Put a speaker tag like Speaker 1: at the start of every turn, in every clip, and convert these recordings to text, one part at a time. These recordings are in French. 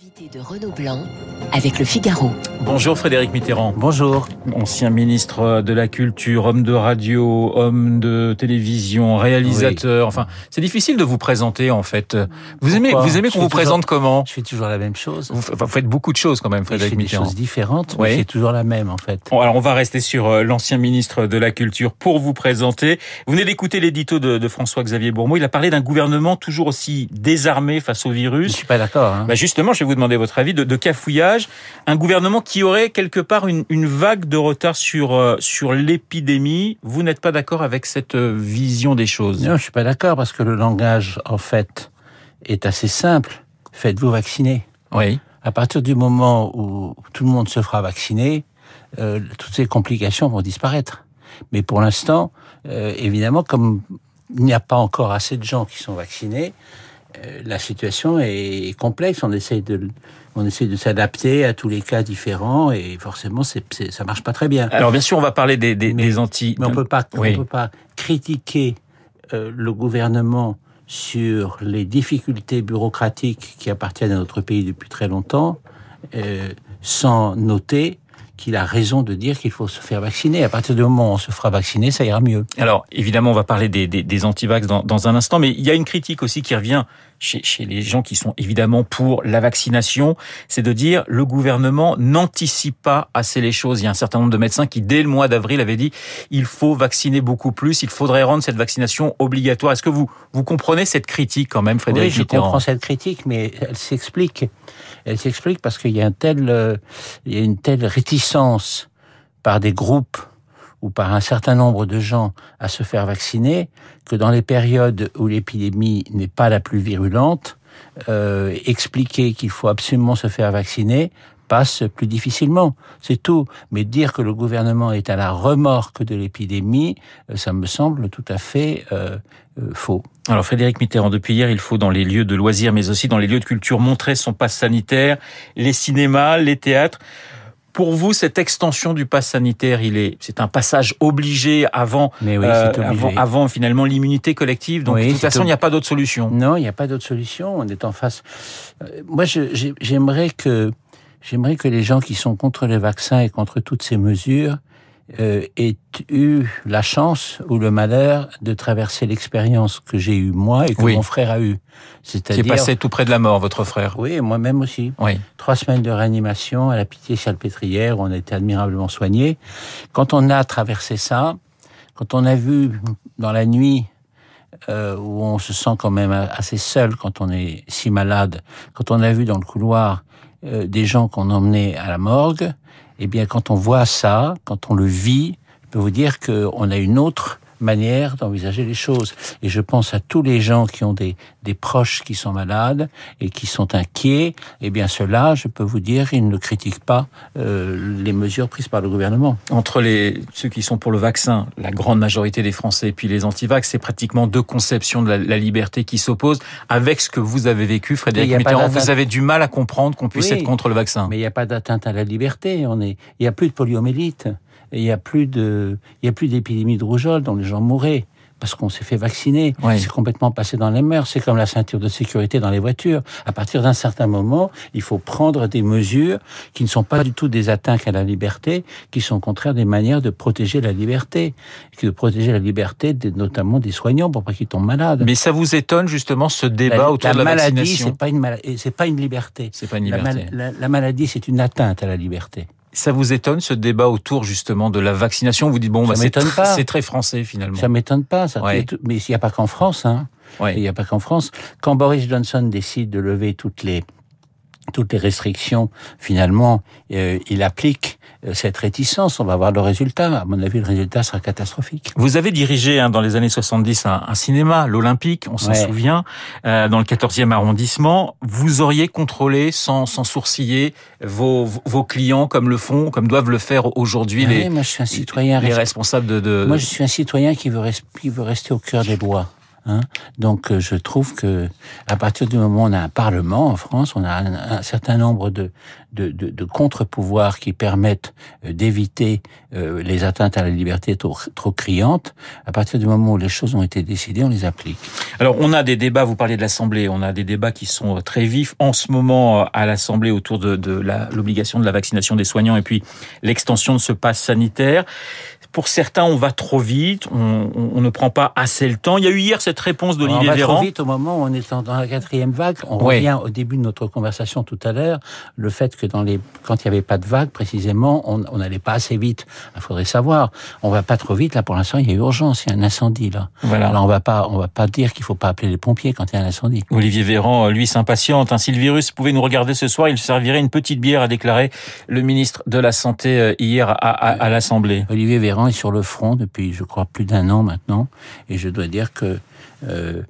Speaker 1: Invité de Renaud Blanc avec le Figaro.
Speaker 2: Bonjour Frédéric Mitterrand.
Speaker 3: Bonjour.
Speaker 2: Ancien ministre de la Culture, homme de radio, homme de télévision, réalisateur. Enfin, c'est difficile de vous présenter en fait. Vous aimez, vous aimez qu'on
Speaker 3: Je
Speaker 2: vous présente comment
Speaker 3: Je fais toujours la même chose.
Speaker 2: vous, faites beaucoup de choses quand même,
Speaker 3: Oui, je
Speaker 2: Frédéric
Speaker 3: fais des
Speaker 2: Mitterrand.
Speaker 3: choses différentes,
Speaker 2: Oui.
Speaker 3: mais c'est toujours la même en fait.
Speaker 2: Bon, alors on va rester sur euh, l'ancien ministre de la Culture pour vous présenter. Vous venez d'écouter l'édito de, de François-Xavier Bourmeau. Il a parlé d'un gouvernement toujours aussi désarmé face au
Speaker 3: Je
Speaker 2: virus.
Speaker 3: suis pas d'accord. Hein.
Speaker 2: Bah justement, je vais vous demander votre avis de, de cafouillage. Un gouvernement qui aurait quelque part une, une vague de retard sur euh, sur l'épidémie. Vous n'êtes pas d'accord avec cette euh, vision des choses?
Speaker 3: Non, je suis pas d'accord parce que le langage en fait est assez simple. Faites-vous vacciner.
Speaker 2: Oui.
Speaker 3: À partir du moment où tout le monde se fera vacciner, euh, toutes ces complications vont disparaître. Mais pour l'instant, euh, évidemment, comme il n'y a pas encore assez de gens qui sont vaccinés, la situation est complexe. On essaye de, on essaie de s'adapter à tous les cas différents et forcément, c'est, c'est, ça marche pas très bien.
Speaker 2: Alors bien sûr, on va parler des, des,
Speaker 3: Mais-
Speaker 2: des anti.
Speaker 3: Mais on peut pas,
Speaker 2: Oui.
Speaker 3: on peut pas critiquer euh, le gouvernement sur les difficultés bureaucratiques qui appartiennent à notre pays depuis très longtemps, euh, sans noter qu'il a raison de dire qu'il faut se faire vacciner. À partir du moment où on se fera vacciner, ça ira mieux.
Speaker 2: Alors évidemment, on va parler des, des, des antivax dans, dans un instant, mais il y a une critique aussi qui revient chez, chez les gens qui sont évidemment pour la vaccination, c'est de dire le gouvernement n'anticipe pas assez les choses. Il y a un certain nombre de médecins qui, dès le mois d'avril, avaient dit il faut vacciner beaucoup plus, il faudrait rendre cette vaccination obligatoire. Est-ce que vous vous comprenez cette critique quand même, Frédéric
Speaker 3: oui, je comprends cette critique, mais elle s'explique. Elle s'explique parce qu'il y a un tel, euh, il y a une telle réticence par des groupes ou par un certain nombre de gens à se faire vacciner que dans les périodes où l'épidémie n'est pas la plus virulente, euh, expliquer qu'il faut absolument se faire vacciner passe plus difficilement. C'est tout. Mais dire que le gouvernement est à la remorque de l'épidémie, euh, ça me semble tout à fait euh, euh, faux.
Speaker 2: Alors Frédéric Mitterrand, depuis hier, il faut dans les lieux de loisirs, mais aussi dans les lieux de culture, montrer son pass sanitaire, les cinémas, les théâtres. Pour vous, cette extension du pass sanitaire, il est, c'est un passage obligé avant,
Speaker 3: Mais oui,
Speaker 2: euh,
Speaker 3: obligé.
Speaker 2: avant, avant finalement l'immunité collective. Donc
Speaker 3: Oui,
Speaker 2: de toute façon, il n'y a pas d'autre solution.
Speaker 3: Non, il n'y a pas d'autre solution. On est en face. Euh, Moi, j'aimerais que j'aimerais que les gens qui sont contre les vaccins et contre toutes ces mesures euh, aient eu la chance ou le malheur de traverser l'expérience que j'ai eue moi et que
Speaker 2: Oui.
Speaker 3: mon frère a eue?
Speaker 2: Qui est
Speaker 3: C'est-à-dire,
Speaker 2: passé tout près de la mort, votre frère.
Speaker 3: oui, et moi-même aussi.
Speaker 2: Oui.
Speaker 3: Trois semaines de réanimation à la Pitié-Salpêtrière, où on a été admirablement soigné. Quand on a traversé ça, quand on a vu dans la nuit euh, où on se sent quand même assez seul quand on est si malade, quand on a vu dans le couloir euh, des gens qu'on emmenait à la morgue, eh bien quand on voit ça, quand on le vit, je peux vous dire qu'on a une autre manière d'envisager les choses. Et je pense à tous les gens qui ont des, des proches qui sont malades et qui sont inquiets. Eh bien, ceux-là, je peux vous dire, ils ne critiquent pas euh, les mesures prises par le gouvernement.
Speaker 2: Entre les ceux qui sont pour le vaccin, la grande majorité des Français, et puis les antivax, c'est pratiquement deux conceptions de la, la liberté qui s'opposent. Avec ce que vous avez vécu, Frédéric Mitterrand, vous avez du mal à comprendre qu'on puisse
Speaker 3: Oui.
Speaker 2: être contre le vaccin.
Speaker 3: Mais il n'y a pas d'atteinte à la liberté. On est, il n'y a plus de poliomélite. Et il n'y a plus de, il y a plus d'épidémie de rougeole dont les gens mouraient parce qu'on s'est fait vacciner.
Speaker 2: Oui.
Speaker 3: C'est complètement passé dans les mœurs. C'est comme la ceinture de sécurité dans les voitures. À partir d'un certain moment, il faut prendre des mesures qui ne sont pas du tout des atteintes à la liberté, qui sont au contraire des manières de protéger la liberté, de protéger la liberté, de- notamment des soignants pour pas qu'ils tombent malades.
Speaker 2: Mais ça vous étonne justement ce débat
Speaker 3: la,
Speaker 2: autour
Speaker 3: la
Speaker 2: de la
Speaker 3: maladie,
Speaker 2: vaccination
Speaker 3: c'est pas une maladie, c'est pas une liberté.
Speaker 2: C'est pas une liberté.
Speaker 3: la maladie, c'est une atteinte à la liberté.
Speaker 2: Ça vous étonne ce débat autour justement de la vaccination? Vous dites bon, bah, c'est tr- très français finalement.
Speaker 3: Ça m'étonne pas, ça.
Speaker 2: Ouais.
Speaker 3: Mais il n'y a pas qu'en France, hein.
Speaker 2: Ouais.
Speaker 3: Il n'y a pas qu'en France. Quand Boris Johnson décide de lever toutes les toutes les restrictions, finalement, euh, il applique euh, cette réticence. On va voir le résultat. À mon avis, le résultat sera catastrophique.
Speaker 2: Vous avez dirigé hein, dans les années 70 un, un cinéma, l'Olympique, on s'en
Speaker 3: Ouais.
Speaker 2: souvient, euh, dans le 14e arrondissement. Vous auriez contrôlé sans, sans sourciller vos, vos clients comme le font, comme doivent le faire aujourd'hui
Speaker 3: Ah
Speaker 2: les,
Speaker 3: oui, moi, je suis un citoyen.
Speaker 2: les
Speaker 3: resp-
Speaker 2: responsables de... de...
Speaker 3: Moi, je suis un citoyen qui veut, res- qui veut rester au cœur des lois. Hein Donc je trouve que à partir du moment où on a un parlement en France, on a un, certain nombre de, de, contre-pouvoirs qui permettent d'éviter les atteintes à la liberté trop, trop criantes. À partir du moment où les choses ont été décidées, on les applique.
Speaker 2: Alors on a des débats, vous parlez de l'Assemblée, on a des débats qui sont très vifs en ce moment à l'Assemblée autour de, de l'obligation de la vaccination des soignants et puis l'extension de ce pass sanitaire. Pour certains, on va trop vite, on, on, ne prend pas assez le temps. Il y a eu hier cette réponse d'Olivier Véran.
Speaker 3: On va trop vite au moment où on est dans la quatrième vague. On revient au début de notre conversation tout à l'heure, le fait que dans les, quand il n'y avait pas de vague, précisément, on n'allait pas assez vite. Il faudrait savoir. On va pas trop vite. Là, pour l'instant, il y a urgence. Il y a un incendie, là. Voilà. Alors, on va pas, on va pas dire qu'il faut pas appeler les pompiers quand il y a un incendie.
Speaker 2: Olivier Véran, lui, s'impatiente. Si le virus pouvait nous regarder ce soir, il servirait une petite bière, a déclaré le ministre de la Santé euh, hier à, à, à l'Assemblée.
Speaker 3: Olivier Véran est sur le front depuis, je crois, plus d'un an maintenant. Et je dois dire que euh,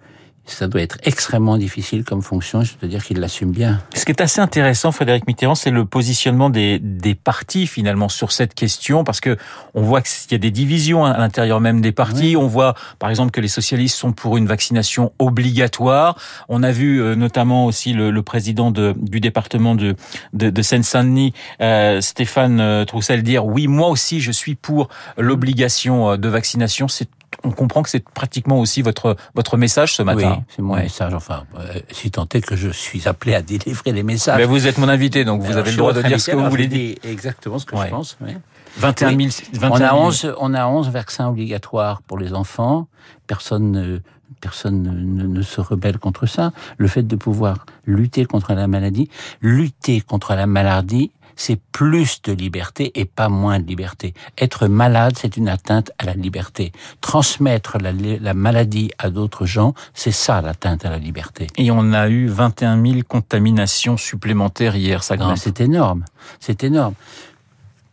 Speaker 3: ça doit être extrêmement difficile comme fonction. Je dois dire qu'il l'assume bien.
Speaker 2: Ce qui est assez intéressant, Frédéric Mitterrand, c'est le positionnement des, des partis finalement sur cette question, parce que on voit qu'il y a des divisions à l'intérieur même des partis. On voit, par exemple, que les socialistes sont pour une vaccination obligatoire. On a vu euh, notamment aussi le, le président de, du département de, de, de Seine-Saint-Denis, euh, Stéphane euh, Troussel, dire oui, moi aussi, je suis pour l'obligation euh, de vaccination. C'est on comprend que c'est pratiquement aussi votre votre message ce matin.
Speaker 3: Oui, c'est mon ouais. message. Enfin, euh, si tant est que je suis appelé à délivrer les messages.
Speaker 2: Mais vous êtes mon invité, donc vous avez le droit de dire ce que vous voulez dire.
Speaker 3: Exactement ce que ouais. je pense. Oui.
Speaker 2: 21 000. 21 000.
Speaker 3: On a 11, on a 11 vaccins obligatoires pour les enfants. Personne ne, personne ne, ne, se rebelle contre ça. Le fait de pouvoir lutter contre la maladie, lutter contre la maladie, c'est plus de liberté et pas moins de liberté. Être malade, c'est une atteinte à la liberté. Transmettre la, la maladie à d'autres gens, c'est ça l'atteinte à la liberté.
Speaker 2: Et on a eu 21 000 contaminations supplémentaires hier, ça grimpe.
Speaker 3: C'est énorme, c'est énorme.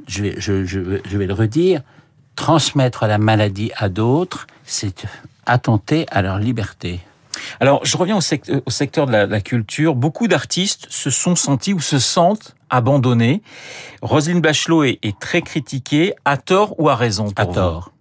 Speaker 3: Je vais, je, je, je vais le redire, transmettre la maladie à d'autres, c'est attenter à leur liberté.
Speaker 2: Alors, je reviens au, secteur, au secteur de la, la culture. Beaucoup d'artistes se sont sentis ou se sentent abandonnés. Roselyne Bachelot est, est, très critiquée, à tort ou à raison pour
Speaker 3: À tort.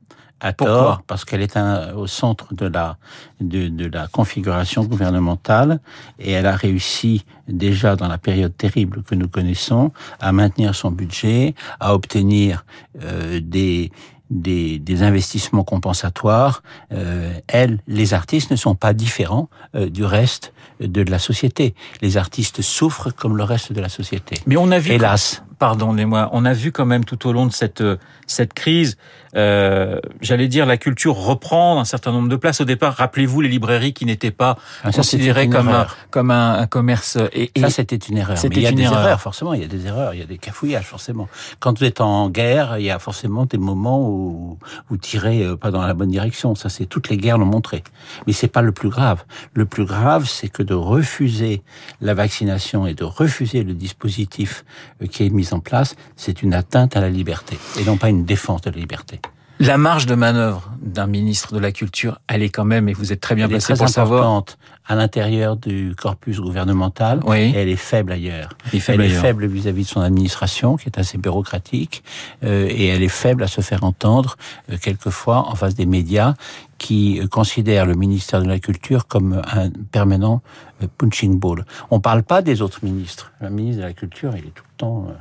Speaker 3: À
Speaker 2: Pourquoi
Speaker 3: tort, parce qu'elle est un, au centre de la, de, de, la configuration gouvernementale et elle a réussi déjà dans la période terrible que nous connaissons à maintenir son budget, à obtenir euh, des, des, des, investissements compensatoires. Euh, elles, les artistes, ne sont pas différents euh, du reste de la société. Les artistes souffrent comme le reste de la société.
Speaker 2: Mais on a vu,
Speaker 3: hélas,
Speaker 2: pardonnez-moi, on a vu quand même tout au long de cette cette crise, euh, j'allais dire, la culture reprend un certain nombre de places. Au départ, rappelez-vous les librairies qui n'étaient pas
Speaker 3: ah, ça,
Speaker 2: considérées comme un, comme un, un commerce.
Speaker 3: Et, et ça, c'était une erreur. Mais il y a des erreur. erreurs, forcément. Il y a des erreurs, il y a des cafouillages, forcément. Quand vous êtes en guerre, il y a forcément des moments où vous tirez pas dans la bonne direction. Ça, c'est toutes les guerres l'ont montré. Mais c'est pas le plus grave. Le plus grave, c'est que de refuser la vaccination et de refuser le dispositif qui est mis en place, c'est une atteinte à la liberté et non pas une défense de la liberté.
Speaker 2: La marge de manœuvre d'un ministre de la Culture, elle est quand même, et vous êtes très bien
Speaker 3: elle
Speaker 2: placé
Speaker 3: est très
Speaker 2: pour savoir.
Speaker 3: à l'intérieur du corpus gouvernemental,
Speaker 2: oui.
Speaker 3: et elle est faible ailleurs.
Speaker 2: Elle est faible,
Speaker 3: elle est faible vis-à-vis -vis de son administration, qui est assez bureaucratique, euh, et elle est faible à se faire entendre, euh, quelquefois, en face des médias, qui considèrent le ministère de la Culture comme un permanent euh, punching ball. On parle pas des autres ministres. Le ministre de la Culture, il est tout le temps... Euh,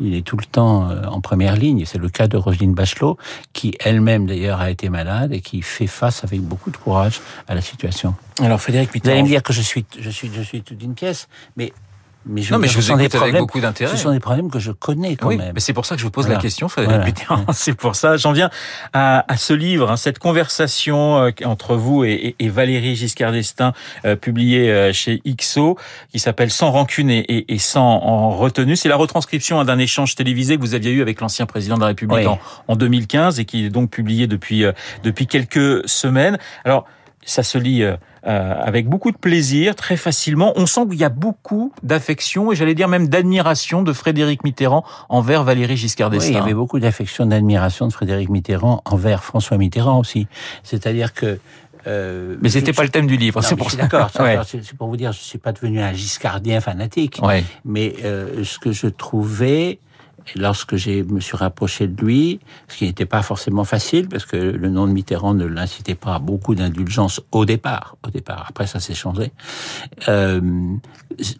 Speaker 3: il est tout le temps en première ligne. C'est le cas de Roselyne Bachelot, qui elle-même d'ailleurs a été malade et qui fait face avec beaucoup de courage à la situation.
Speaker 2: Alors Frédéric
Speaker 3: Mitterrand... Vous allez me dire que je suis, je suis, je suis toute une pièce, mais mais je
Speaker 2: non, mais je vous écoute avec beaucoup d'intérêt.
Speaker 3: Ce sont des problèmes que je connais quand
Speaker 2: oui,
Speaker 3: même.
Speaker 2: Mais c'est pour ça que je vous pose voilà. la question, Frédéric voilà. C'est pour ça. J'en viens à, à, ce livre, hein, cette conversation euh, entre vous et, et, et Valérie Giscard d'Estaing, euh, publiée euh, chez IXO, qui s'appelle Sans rancune et, et, sans en retenue. C'est la retranscription hein, d'un échange télévisé que vous aviez eu avec l'ancien président de la République oui. en, en, 2015 et qui est donc publié depuis euh, depuis quelques semaines. Alors ça se lit euh, avec beaucoup de plaisir, très facilement. On sent qu'il y a beaucoup d'affection et j'allais dire même d'admiration de Frédéric Mitterrand envers Valéry Giscard d'Estaing.
Speaker 3: Oui, il y avait beaucoup d'affection, d'admiration de Frédéric Mitterrand envers François Mitterrand aussi. C'est-à-dire que
Speaker 2: euh, mais c'était pas le thème du livre, c'est pour
Speaker 3: ça. D'accord, ouais. c'est pour vous dire, je suis pas devenu un giscardien fanatique,
Speaker 2: ouais.
Speaker 3: mais euh, ce que je trouvais Et lorsque j'ai me suis rapproché de lui, ce qui n'était pas forcément facile, parce que le nom de Mitterrand ne l'incitait pas à beaucoup d'indulgence au départ. Au départ, après ça s'est changé. Euh,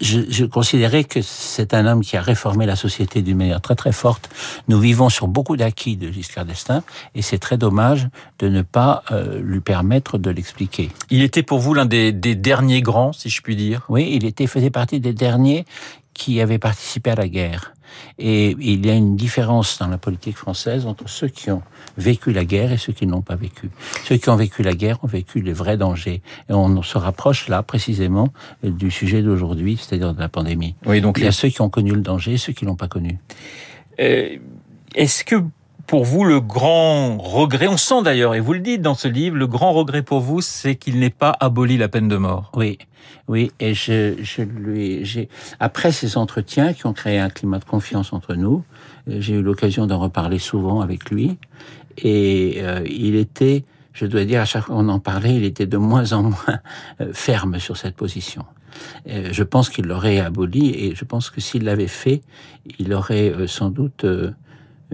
Speaker 3: je, je, considérais que c'est un homme qui a réformé la société d'une manière très très forte. Nous vivons sur beaucoup d'acquis de Giscard d'Estaing, et c'est très dommage de ne pas euh, lui permettre de l'expliquer.
Speaker 2: Il était pour vous l'un des, des derniers grands, si je puis dire?
Speaker 3: Oui, il était faisait partie des derniers qui avaient participé à la guerre. Et il y a une différence dans la politique française entre ceux qui ont vécu la guerre et ceux qui ne l'ont pas vécu. Ceux qui ont vécu la guerre ont vécu les vrais dangers. Et on se rapproche là précisément du sujet d'aujourd'hui, c'est-à-dire de la pandémie.
Speaker 2: Oui, donc
Speaker 3: il y a ceux qui ont connu le danger et ceux qui l'ont pas connu.
Speaker 2: Euh, Est-ce que pour vous, le grand regret, on sent d'ailleurs, et vous le dites dans ce livre, le grand regret pour vous, c'est qu'il n'ait pas aboli la peine de mort.
Speaker 3: Oui, oui, et je, je lui, j'ai après ces entretiens qui ont créé un climat de confiance entre nous, j'ai eu l'occasion d'en reparler souvent avec lui, et euh, il était, je dois dire, à chaque fois qu'on en parlait, il était de moins en moins euh, ferme sur cette position. Euh, je pense qu'il l'aurait aboli, et je pense que s'il l'avait fait, il aurait sans doute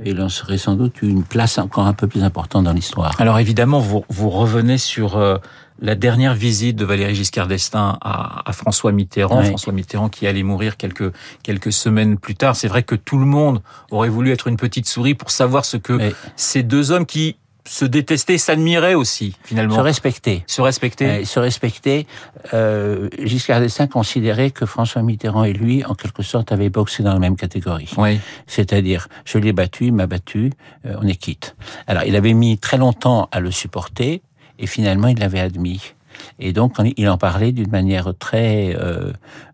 Speaker 3: il en serait sans doute une place encore un peu plus importante dans l'histoire.
Speaker 2: Alors évidemment, vous, vous revenez sur euh, la dernière visite de Valéry Giscard d'Estaing à, à, François Mitterrand,
Speaker 3: Oui.
Speaker 2: François Mitterrand qui allait mourir quelques quelques semaines plus tard. C'est vrai que tout le monde aurait voulu être une petite souris pour savoir ce que
Speaker 3: Oui.
Speaker 2: ces deux hommes qui se détestaient, s'admiraient aussi finalement,
Speaker 3: Se respecter.
Speaker 2: se respectaient.
Speaker 3: Euh, se respecter. Euh, Giscard d'Estaing considérait que François Mitterrand et lui, en quelque sorte, avaient boxé dans la même catégorie.
Speaker 2: Oui.
Speaker 3: C'est-à-dire, je l'ai battu, il m'a battu, euh, on est quitte. Alors, il avait mis très longtemps à le supporter, et finalement, il l'avait admis. Et donc, il en parlait d'une manière très euh,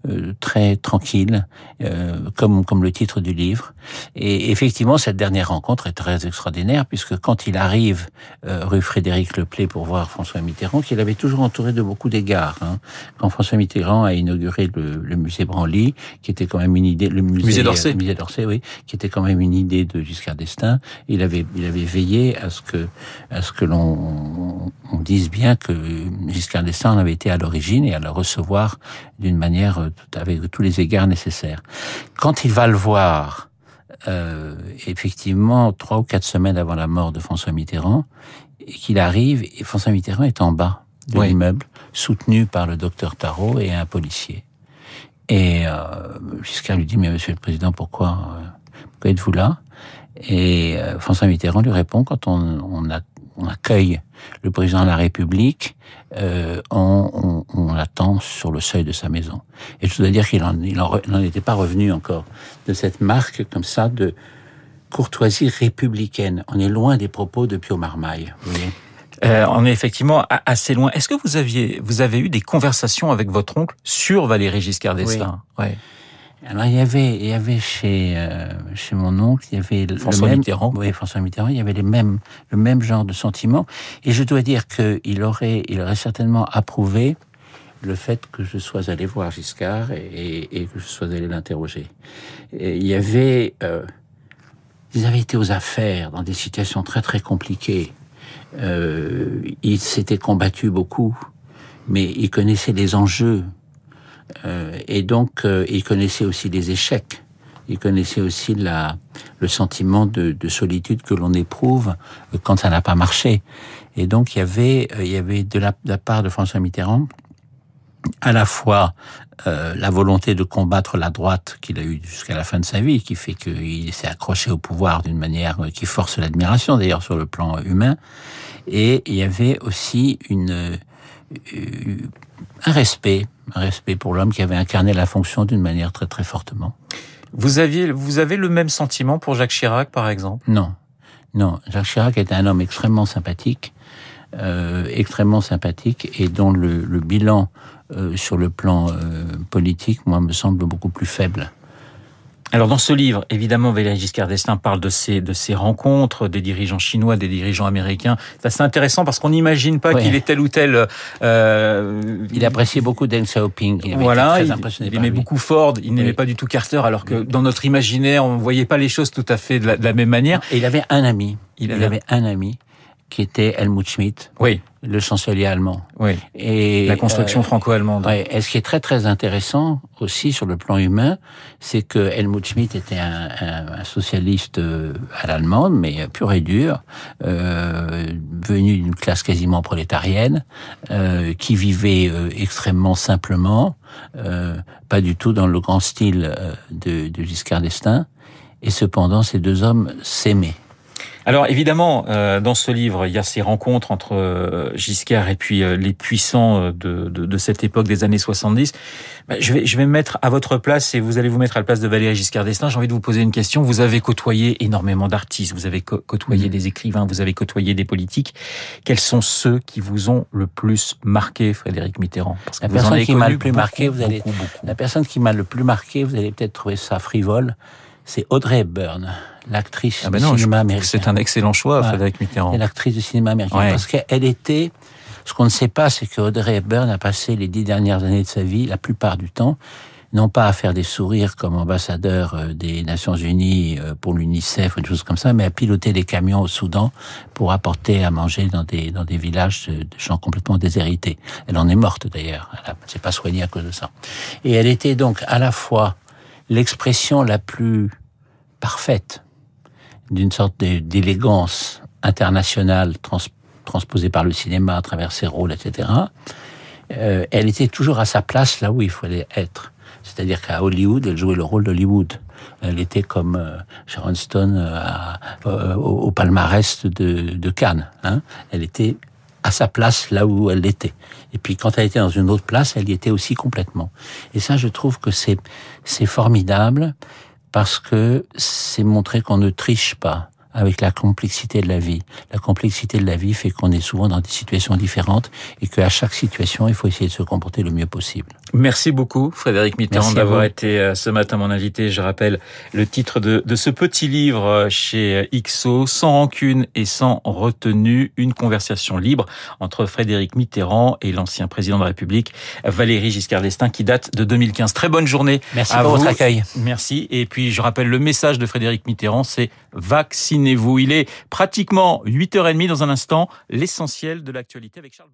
Speaker 3: euh, très tranquille, euh, comme comme le titre du livre. Et effectivement, cette dernière rencontre est très extraordinaire puisque quand il arrive euh, rue Frédéric Leplay pour voir François Mitterrand, qu'il avait toujours entouré de beaucoup d'égards. Hein. Quand François Mitterrand a inauguré le, le musée Branly, qui était quand même une idée, le musée,
Speaker 2: Musée d'Orsay.
Speaker 3: euh, musée d'Orsay, oui, qui était quand même une idée de Giscard d'Estaing. Il avait il avait veillé à ce que à ce que l'on on dise bien que Giscard d'Estaing en avait été à l'origine et à le recevoir d'une manière euh, tout, avec tous les égards nécessaires. Quand il va le voir, euh, effectivement, trois ou quatre semaines avant la mort de François Mitterrand, et qu'il arrive, et François Mitterrand est en bas de
Speaker 2: Oui.
Speaker 3: l'immeuble, soutenu par le docteur Tarot et un policier. Et euh, Giscard lui dit, mais monsieur le président, pourquoi, euh, pourquoi êtes-vous là? Et euh, François Mitterrand lui répond, quand on, on, a, on accueille le président de la République, euh, on, on, on l'attend sur le seuil de sa maison. Et je dois dire qu'il n'en il en, re- il en était pas revenu encore de cette marque comme ça de courtoisie républicaine. On est loin des propos de Pio Marmaille. Vous voyez
Speaker 2: Euh, on est effectivement assez loin. Est-ce que vous aviez vous avez eu des conversations avec votre oncle sur Valéry Giscard d'Estaing? Ouais.
Speaker 3: Alors il y avait, il y avait chez euh, chez mon oncle, il y avait le
Speaker 2: François
Speaker 3: même,
Speaker 2: Mitterrand.
Speaker 3: Oui, François Mitterrand. Il y avait les mêmes, le même genre de sentiments. Et je dois dire que il aurait, il aurait certainement approuvé le fait que je sois allé voir Giscard et, et- et que je sois allé l'interroger. Il y avait, euh, ils avaient été aux affaires dans des situations très très compliquées. Euh, ils s'étaient combattus beaucoup, mais ils connaissaient les enjeux et donc, euh, il connaissait aussi les échecs. Il connaissait aussi la, le sentiment de, de solitude que l'on éprouve euh, quand ça n'a pas marché. Et donc, il y avait, euh, il y avait de la, de la part de François Mitterrand à la fois euh, la volonté de combattre la droite qu'il a eue jusqu'à la fin de sa vie, qui fait qu'il s'est accroché au pouvoir d'une manière euh, qui force l'admiration, d'ailleurs sur le plan humain, et il y avait aussi une, euh, un respect, un respect pour l'homme qui avait incarné la fonction d'une manière très très fortement.
Speaker 2: Vous aviez vous avez le même sentiment pour Jacques Chirac par exemple?
Speaker 3: Non, non, Jacques Chirac était un homme extrêmement sympathique, euh, extrêmement sympathique, et dont le, le bilan euh, sur le plan euh, politique, moi, me semble beaucoup plus faible.
Speaker 2: Alors dans ce livre, évidemment, Valéry Giscard d'Estaing parle de ces de ces rencontres des dirigeants chinois, des dirigeants américains. C'est assez intéressant parce qu'on n'imagine pas
Speaker 3: Ouais.
Speaker 2: qu'il est tel ou tel. Euh,
Speaker 3: Il appréciait beaucoup Deng Xiaoping. Il avait
Speaker 2: voilà,
Speaker 3: été
Speaker 2: il,
Speaker 3: très impressionné
Speaker 2: il
Speaker 3: par
Speaker 2: aimait
Speaker 3: lui.
Speaker 2: beaucoup Ford, il n'aimait pas du tout Carter, alors que dans notre imaginaire, on voyait pas les choses tout à fait de la, de la même manière.
Speaker 3: Et il avait un ami.
Speaker 2: Il
Speaker 3: Il,
Speaker 2: avait-
Speaker 3: avait un ami qui était Helmut Schmidt,
Speaker 2: Oui,
Speaker 3: le chancelier allemand.
Speaker 2: oui.
Speaker 3: Et
Speaker 2: La construction
Speaker 3: euh,
Speaker 2: franco-allemande.
Speaker 3: Ouais, et ce qui est très très intéressant aussi sur le plan humain, c'est que Helmut Schmidt était un, un- un socialiste euh, à l'allemande, mais euh, pur et dur, euh, venu d'une classe quasiment prolétarienne, euh, qui vivait euh, extrêmement simplement, euh, pas du tout dans le grand style de, de Giscard d'Estaing. Et cependant, ces deux hommes s'aimaient.
Speaker 2: Alors évidemment, euh, dans ce livre, il y a ces rencontres entre euh, Giscard et puis euh, les puissants euh, de, de, de cette époque des années 70. Bah, je, vais, je vais me mettre à votre place et vous allez vous mettre à la place de Valéry Giscard d'Estaing. J'ai envie de vous poser une question. Vous avez côtoyé énormément d'artistes, vous avez côtoyé
Speaker 3: Mhm.
Speaker 2: des écrivains, vous avez côtoyé des politiques. Quels sont ceux qui vous ont le plus marqué, Frédéric Mitterrand? Parce
Speaker 3: La
Speaker 2: vous en
Speaker 3: personne
Speaker 2: avez
Speaker 3: qui m'a le plus
Speaker 2: beaucoup,
Speaker 3: marqué, vous allez-
Speaker 2: beaucoup.
Speaker 3: La personne qui m'a le plus marqué, vous allez peut-être trouver ça frivole, c'est Audrey Hepburn, l'actrice
Speaker 2: Ah ben
Speaker 3: du
Speaker 2: non, je
Speaker 3: cinéma américain.
Speaker 2: c'est un excellent choix,
Speaker 3: Ouais.
Speaker 2: Frédéric Mitterrand.
Speaker 3: L'actrice du cinéma américain.
Speaker 2: Ouais.
Speaker 3: Parce qu'elle était, ce qu'on ne sait pas, c'est que Audrey Hepburn a passé les dix dernières années de sa vie, la plupart du temps, non pas à faire des sourires comme ambassadeur euh, des Nations Unies euh, pour l'UNICEF ou des choses comme ça, mais à piloter des camions au Soudan pour apporter à manger dans des, dans des villages de, de gens complètement déshérités. Elle en est morte d'ailleurs. Elle ne s'est pas soignée à cause de ça. Et elle était donc à la fois l'expression la plus parfaite d'une sorte d'élégance internationale trans- transposée par le cinéma à travers ses rôles, etc. Euh, elle était toujours à sa place là où il fallait être. C'est-à-dire qu'à Hollywood, elle jouait le rôle d'Hollywood. Elle était comme euh, Sharon Stone euh, au, palmarès de, de Cannes. Hein. Elle était à sa place là où elle était. Et puis quand elle était dans une autre place, elle y était aussi complètement. Et ça, je trouve que c'est c'est formidable parce que c'est montrer qu'on ne triche pas avec la complexité de la vie. La complexité de la vie fait qu'on est souvent dans des situations différentes et qu'à chaque situation, il faut essayer de se comporter le mieux possible.
Speaker 2: Merci beaucoup, Frédéric Mitterrand, d'avoir été euh, ce matin mon invité. Je rappelle le titre de, de ce petit livre euh, chez XO, Sans rancune et sans retenue, une conversation libre entre Frédéric Mitterrand et l'ancien président de la République, Valéry Giscard d'Estaing, qui date de 2015. Très bonne journée.
Speaker 3: Merci
Speaker 2: à
Speaker 3: pour
Speaker 2: vous.
Speaker 3: votre accueil.
Speaker 2: Merci. Et puis, je rappelle le message de Frédéric Mitterrand, c'est vaccinez-vous. Il est pratiquement 8h30 dans un instant, l'essentiel de l'actualité avec Charles.